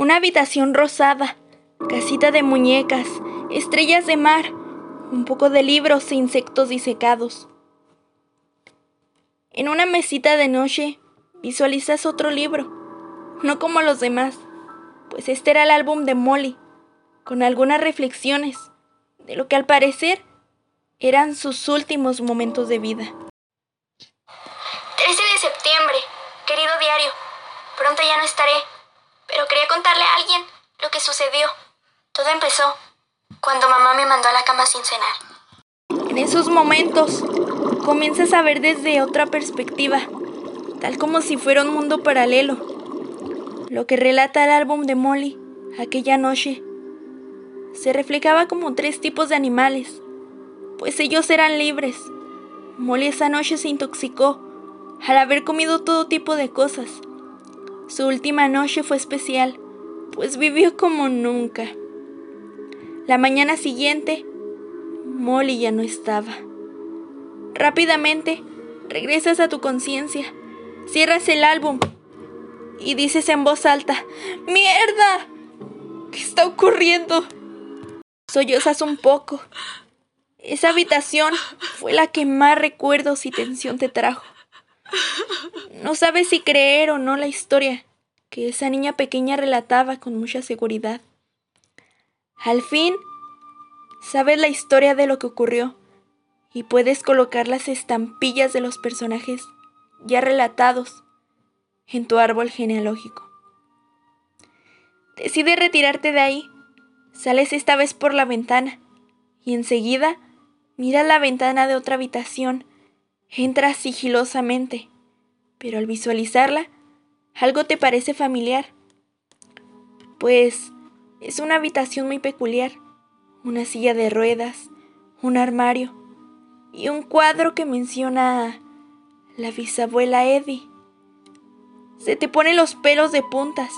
Una habitación rosada, casita de muñecas, estrellas de mar, un poco de libros e insectos disecados. En una mesita de noche visualizas otro libro, no como los demás, pues este era el álbum de Molly, con algunas reflexiones de lo que al parecer eran sus últimos momentos de vida. 13 de septiembre, querido diario, pronto ya no estaré, pero quería contarle a alguien lo que sucedió. Todo empezó cuando mamá me mandó a la cama sin cenar. En esos momentos comienzas a ver desde otra perspectiva, tal como si fuera un mundo paralelo. Lo que relata el álbum de Molly aquella noche se reflejaba como tres tipos de animales, pues ellos eran libres. Molly esa noche se intoxicó al haber comido todo tipo de cosas. Su última noche fue especial, pues vivió como nunca. La mañana siguiente, Molly ya no estaba. Rápidamente, regresas a tu conciencia, cierras el álbum y dices en voz alta, ¡Mierda! ¿Qué está ocurriendo? Sollozas un poco. Esa habitación fue la que más recuerdos y tensión te trajo. No sabes si creer o no la historia que esa niña pequeña relataba con mucha seguridad. Al fin, sabes la historia de lo que ocurrió y puedes colocar las estampillas de los personajes ya relatados en tu árbol genealógico. Decides retirarte de ahí, sales esta vez por la ventana y enseguida miras la ventana de otra habitación, entras sigilosamente, pero al visualizarla, algo te parece familiar, pues es una habitación muy peculiar, una silla de ruedas, un armario y un cuadro que menciona a la bisabuela Eddie. Se te ponen los pelos de puntas,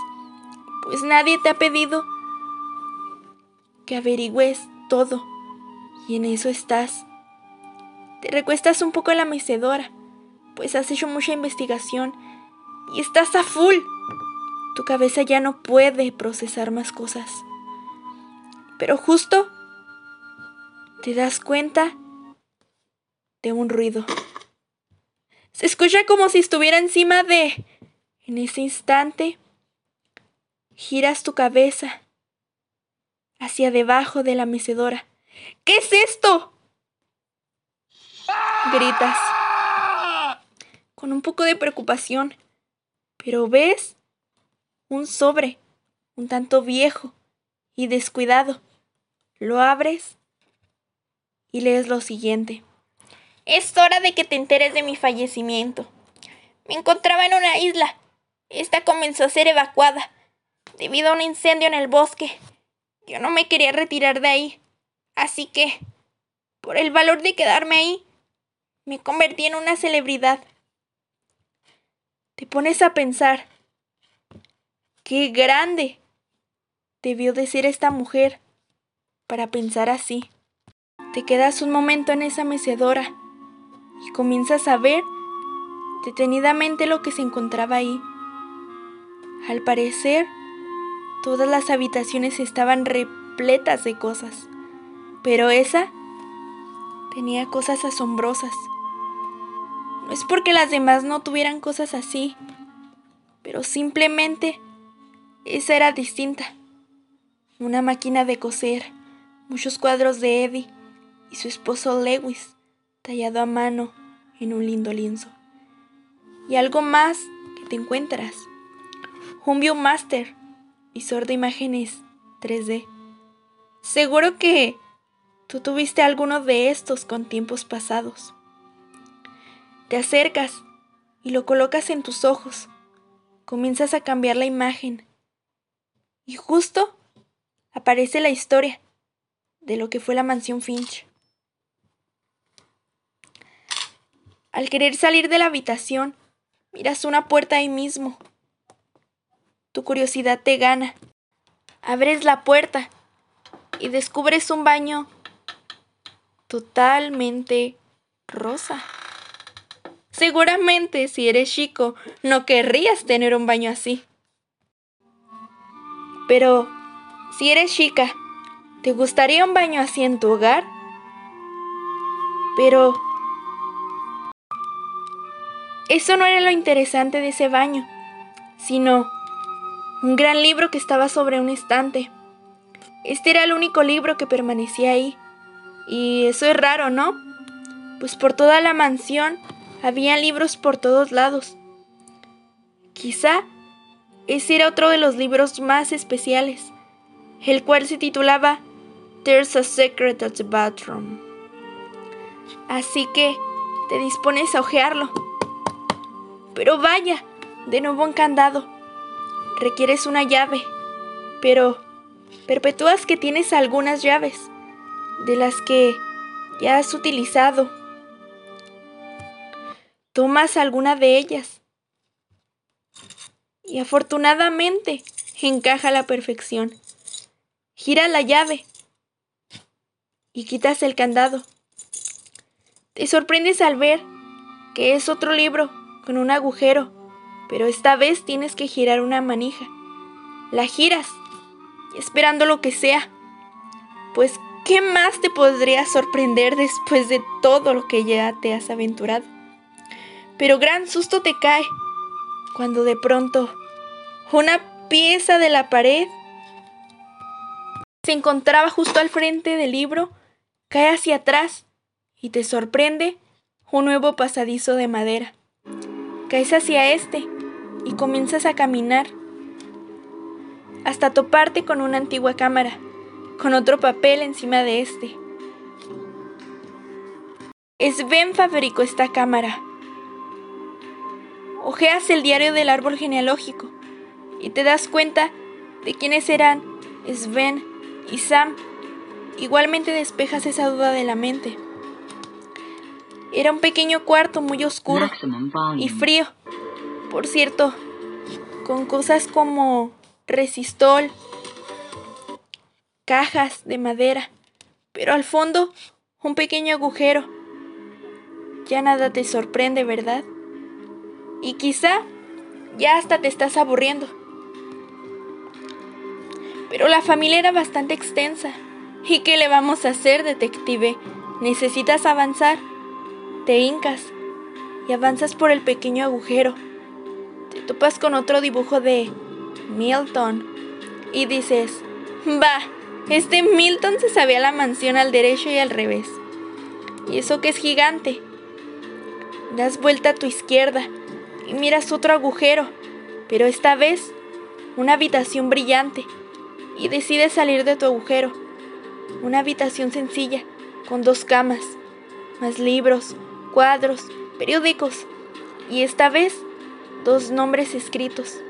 pues nadie te ha pedido que averigües todo, y en eso estás. Te recuestas un poco en la mecedora, pues has hecho mucha investigación y estás a full. Tu cabeza ya no puede procesar más cosas. Pero justo te das cuenta de un ruido. Se escucha como si estuviera encima de... En ese instante, giras tu cabeza hacia debajo de la mecedora. ¿Qué es esto? Gritas con un poco de preocupación. Pero ves un sobre, un tanto viejo y descuidado. Lo abres y lees lo siguiente. Es hora de que te enteres de mi fallecimiento. Me encontraba en una isla. Esta comenzó a ser evacuada debido a un incendio en el bosque. Yo no me quería retirar de ahí. Así que, por el valor de quedarme ahí, me convertí en una celebridad. Te pones a pensar, qué grande debió de ser esta mujer para pensar así. Te quedas un momento en esa mecedora y comienzas a ver detenidamente lo que se encontraba ahí. Al parecer, todas las habitaciones estaban repletas de cosas, pero esa tenía cosas asombrosas. No es porque las demás no tuvieran cosas así, pero simplemente esa era distinta. Una máquina de coser, muchos cuadros de Eddie y su esposo Lewis, tallado a mano en un lindo lienzo. Y algo más que te encuentras. Un Viewmaster, visor de imágenes 3D. Seguro que tú tuviste alguno de estos con tiempos pasados. Te acercas y lo colocas en tus ojos. Comienzas a cambiar la imagen. Y justo aparece la historia de lo que fue la mansión Finch. Al querer salir de la habitación, miras una puerta ahí mismo. Tu curiosidad te gana. Abres la puerta y descubres un baño totalmente rosa. Seguramente si eres chico no querrías tener un baño así. Pero, si eres chica, ¿te gustaría un baño así en tu hogar? Pero... Eso no era lo interesante de ese baño, sino un gran libro que estaba sobre un estante. Este era el único libro que permanecía ahí. Y eso es raro, ¿no? Pues por toda la mansión había libros por todos lados. Quizá ese era otro de los libros más especiales, el cual se titulaba There's a Secret at the Bathroom. Así que te dispones a hojearlo. Pero vaya, de nuevo un candado. Requieres una llave, pero perpetúas que tienes algunas llaves, de las que ya has utilizado. Tomas alguna de ellas. Y afortunadamente encaja a la perfección. Gira la llave y quitas el candado. Te sorprendes al ver que es otro libro con un agujero, pero esta vez tienes que girar una manija. La giras, esperando lo que sea. Pues, ¿qué más te podría sorprender después de todo lo que ya te has aventurado? Pero gran susto te cae cuando de pronto una pieza de la pared se encontraba justo al frente del libro, cae hacia atrás y te sorprende un nuevo pasadizo de madera. Caes hacia este y comienzas a caminar hasta toparte con una antigua cámara, con otro papel encima de este. Sven fabricó esta cámara. Ojeas el diario del árbol genealógico y te das cuenta de quiénes eran Sven y Sam. Igualmente despejas esa duda de la mente. Era un pequeño cuarto muy oscuro y frío. Por cierto, con cosas como resistol, cajas de madera, pero al fondo un pequeño agujero. Ya nada te sorprende, ¿verdad? Y quizá ya hasta te estás aburriendo. Pero la familia era bastante extensa. ¿Y qué le vamos a hacer, detective? Necesitas avanzar. Te hincas y avanzas por el pequeño agujero. Te topas con otro dibujo de Milton y dices, va, este Milton se sabía la mansión al derecho y al revés. Y eso que es gigante. Das vuelta a tu izquierda y miras otro agujero, pero esta vez una habitación brillante y decides salir de tu agujero. Una habitación sencilla, con dos camas, más libros, cuadros, periódicos y esta vez dos nombres escritos,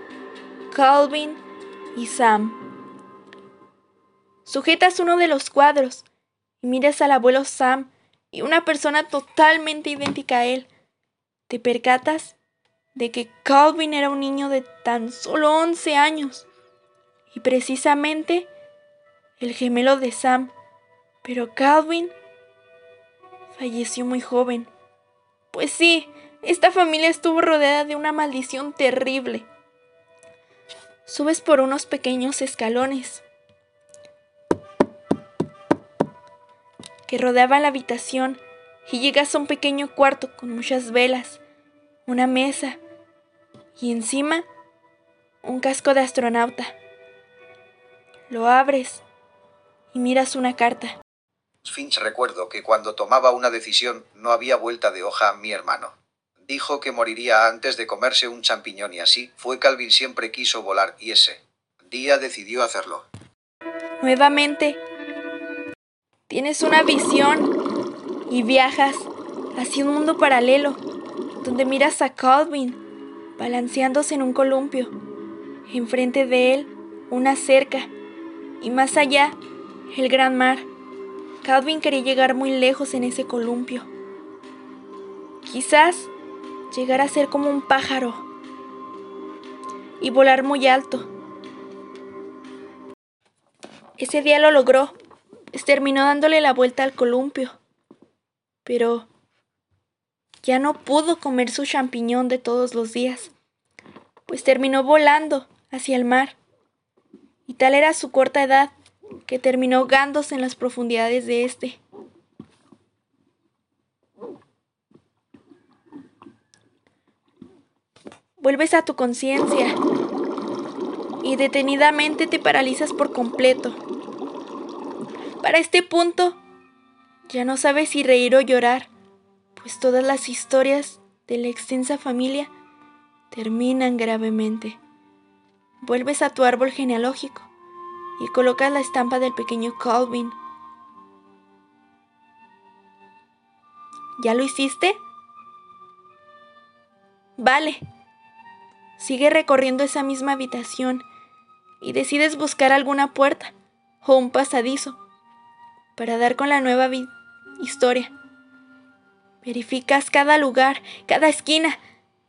Calvin y Sam. Sujetas uno de los cuadros y miras al abuelo Sam y una persona totalmente idéntica a él. Te percatas de que Calvin era un niño de tan solo 11 años y precisamente el gemelo de Sam. Pero Calvin falleció muy joven. Pues sí, esta familia estuvo rodeada de una maldición terrible. Subes por unos pequeños escalones que rodeaban la habitación y llegas a un pequeño cuarto con muchas velas, una mesa y encima un casco de astronauta. Lo abres y miras una carta. Finch recuerdo que cuando tomaba una decisión no había vuelta de hoja a mi hermano. Dijo que moriría antes de comerse un champiñón y así fue Calvin siempre quiso volar y ese día decidió hacerlo. Nuevamente, tienes una visión y viajas hacia un mundo paralelo donde miras a Calvin balanceándose en un columpio. Enfrente de él, una cerca y más allá, el gran mar. Calvin quería llegar muy lejos en ese columpio. Quizás llegar a ser como un pájaro y volar muy alto. Ese día lo logró. Terminó dándole la vuelta al columpio. Pero ya no pudo comer su champiñón de todos los días, pues terminó volando hacia el mar Y tal era su corta edad que terminó ahogándose en las profundidades de este. Vuelves a tu conciencia y detenidamente te paralizas por completo. Para este punto, ya no sabes si reír o llorar, pues todas las historias de la extensa familia terminan gravemente. Vuelves a tu árbol genealógico y colocas la estampa del pequeño Calvin. ¿Ya lo hiciste? Vale. Sigue recorriendo esa misma habitación y decides buscar alguna puerta o un pasadizo para dar con la nueva historia. Verificas cada lugar, cada esquina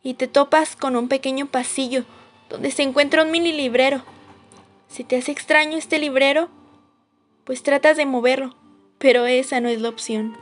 y te topas con un pequeño pasillo donde se encuentra un mini librero. Si te hace extraño este librero, pues tratas de moverlo, pero esa no es la opción.